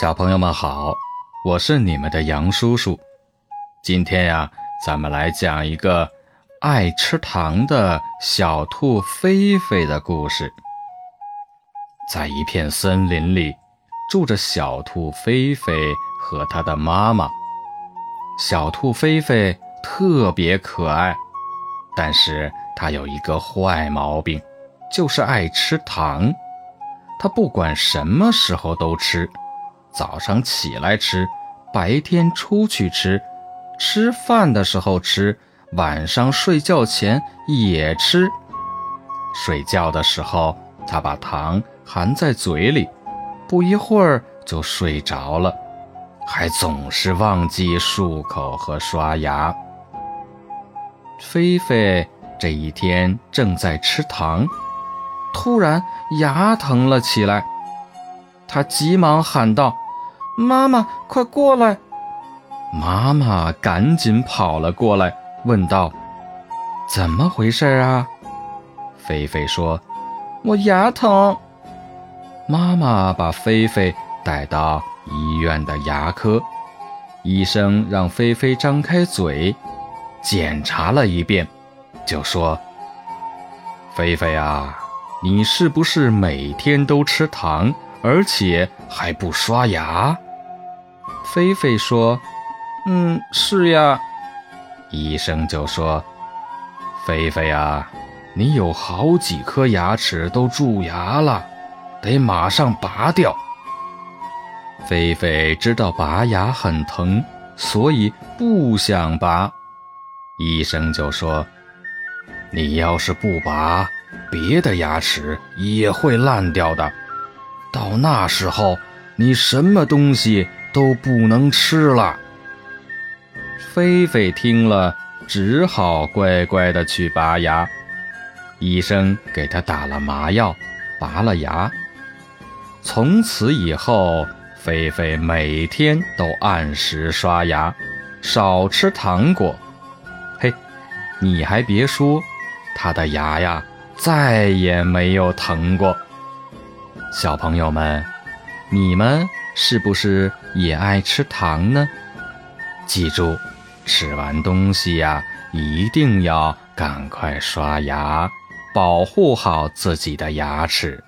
小朋友们好，我是你们的杨叔叔。今天呀，咱们来讲一个爱吃糖的小兔菲菲的故事。在一片森林里，住着小兔菲菲和它的妈妈。小兔菲菲特别可爱，但是它有一个坏毛病，就是爱吃糖。它不管什么时候都吃。早上起来吃，白天出去吃，吃饭的时候吃，晚上睡觉前也吃。睡觉的时候，他把糖含在嘴里，不一会儿就睡着了，还总是忘记漱口和刷牙。菲菲这一天正在吃糖，突然牙疼了起来，他急忙喊道。妈妈，快过来！妈妈赶紧跑了过来，问道：“怎么回事啊？”菲菲说：“我牙疼。”妈妈把菲菲带到医院的牙科，医生让菲菲张开嘴，检查了一遍，就说：“菲菲啊，你是不是每天都吃糖，而且还不刷牙？”菲菲说：“嗯，是呀。”医生就说：“菲菲啊，你有好几颗牙齿都蛀牙了，得马上拔掉。”菲菲知道拔牙很疼，所以不想拔。医生就说：“你要是不拔，别的牙齿也会烂掉的，到那时候你什么东西……”都不能吃了。菲菲听了，只好乖乖的去拔牙。医生给他打了麻药，拔了牙。从此以后，菲菲每天都按时刷牙，少吃糖果。嘿，你还别说，他的牙呀，再也没有疼过。小朋友们，你们？是不是也爱吃糖呢？记住，吃完东西呀，一定要赶快刷牙，保护好自己的牙齿。